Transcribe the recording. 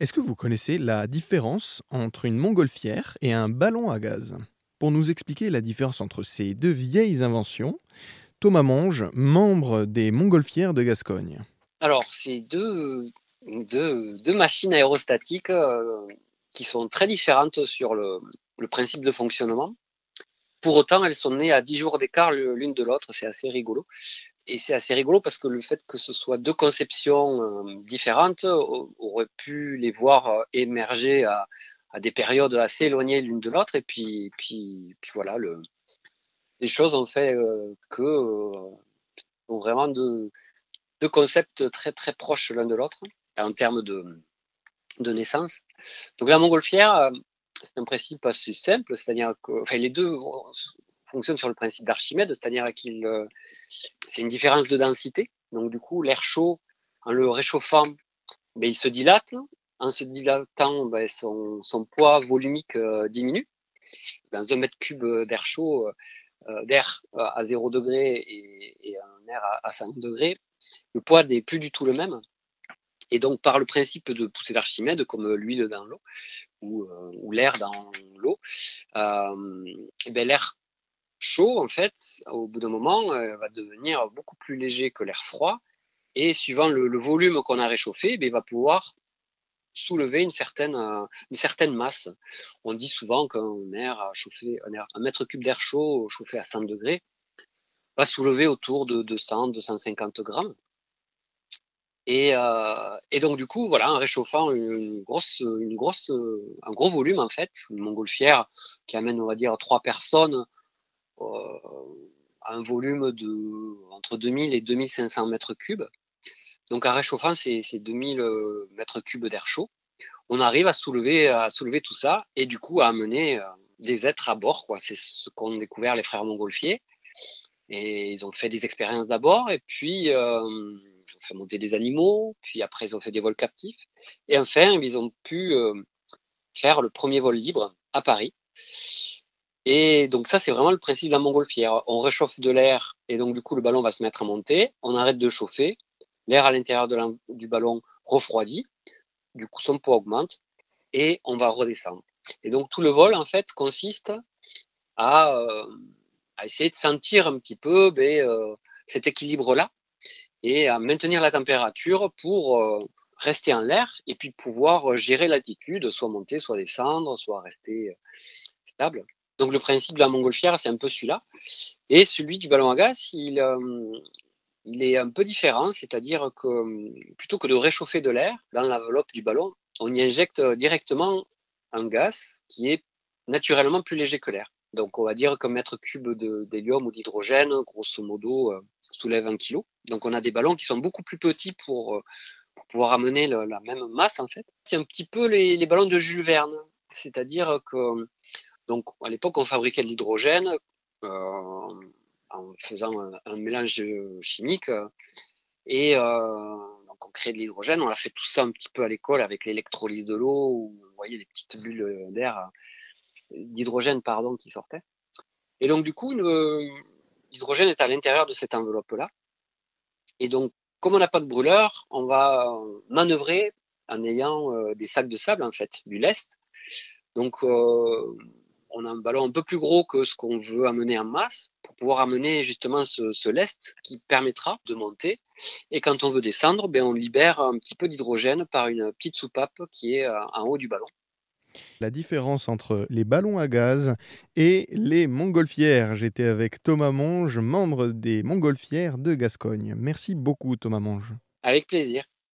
Est-ce que vous connaissez la différence entre une montgolfière et un ballon à gaz? Pour nous expliquer la différence entre ces deux vieilles inventions, Thomas Monge, membre des montgolfières de Gascogne. Alors, c'est deux, machines aérostatiques euh, qui sont très différentes sur le, le, principe de fonctionnement. Pour autant, elles sont nées à 10 jours d'écart l'une de l'autre, c'est assez rigolo et c'est assez rigolo parce que le fait que ce soit deux conceptions euh, différentes aurait pu les voir euh, émerger à, des périodes assez éloignées l'une de l'autre. Et puis, puis, puis voilà, le, les choses ont fait euh, que sont vraiment deux, deux concepts très très proches l'un de l'autre en termes de, de naissance. Donc la montgolfière, c'est un principe assez simple, c'est-à-dire que enfin, les deux fonctionne sur le principe d'Archimède, c'est-à-dire qu'il euh, c'est une différence de densité. Donc du coup, l'air chaud, en le réchauffant, ben, il se dilate. En se dilatant, ben, son, son, poids volumique euh, diminue. Dans un mètre cube d'air chaud, euh, d'air à 0 degré et, et un air à, à 5 degrés, le poids n'est plus du tout le même. Et donc, par le principe de poussée d'Archimède, comme l'huile dans l'eau ou, l'air dans l'eau, euh, ben l'air chaud, en fait, au bout d'un moment, euh, va devenir beaucoup plus léger que l'air froid. Et suivant le, volume qu'on a réchauffé, ben, il va pouvoir soulever une certaine, euh, une certaine masse. On dit souvent qu'un air, un mètre cube d'air chaud chauffé à 100 degrés va soulever autour de 200, 250 grammes. Et, euh, et, donc du coup, voilà, en réchauffant une grosse, une grosse, un gros volume en fait, une montgolfière qui amène, on va dire, trois personnes un volume de entre 2000 et 2500 mètres cubes. Donc en réchauffant ces, ces 2000 euh, mètres cubes d'air chaud, on arrive à soulever, à soulever tout ça et du coup à amener euh, des êtres à bord. C'est ce qu'ont découvert les frères montgolfiers. Et ils ont fait des expériences d'abord et puis euh, ils ont fait monter des animaux, puis après ils ont fait des vols captifs. Et enfin, ils ont pu euh, faire le premier vol libre à Paris. Et donc ça, c'est vraiment le principe de la montgolfière. On réchauffe de l'air et donc du coup le ballon va se mettre à monter. On arrête de chauffer. L'air à l'intérieur du ballon refroidit. Du coup, son poids augmente et on va redescendre. Et donc tout le vol en fait consiste à, euh, à essayer de sentir un petit peu ben, euh, cet équilibre-là et à maintenir la température pour euh, rester en l'air et puis pouvoir gérer l'altitude, soit monter, soit descendre, soit rester stable. Donc le principe de la montgolfière, c'est un peu celui-là. Et celui du ballon à gaz, il, euh, est un peu différent, c'est-à-dire que plutôt que de réchauffer de l'air dans l'enveloppe du ballon, on y injecte directement un gaz qui est naturellement plus léger que l'air. Donc on va dire qu'un mètre cube d'hélium ou d'hydrogène, grosso modo, euh, soulève un kilo. Donc on a des ballons qui sont beaucoup plus petits pour, euh, pouvoir amener la même masse en fait. C'est un petit peu les ballons de Jules Verne, c'est-à-dire que donc, à l'époque, on fabriquait de l'hydrogène euh, en faisant un, mélange chimique. Et euh, donc, on crée de l'hydrogène. On a fait tout ça un petit peu à l'école avec l'électrolyse de l'eau, où vous voyez les petites bulles d'air, d'hydrogène, pardon, qui sortaient. Et donc, du coup, l'hydrogène est à l'intérieur de cette enveloppe-là. Et donc, comme on n'a pas de brûleur, on va manœuvrer en ayant euh, des sacs de sable, en fait, du lest. Donc, on a un ballon un peu plus gros que ce qu'on veut amener en masse pour pouvoir amener justement ce, lest qui permettra de monter. Et quand on veut descendre, ben on libère un petit peu d'hydrogène par une petite soupape qui est euh, en haut du ballon. La différence entre les ballons à gaz et les montgolfières. J'étais avec Thomas Monge, membre des montgolfières de Gascogne. Merci beaucoup Thomas Monge. Avec plaisir.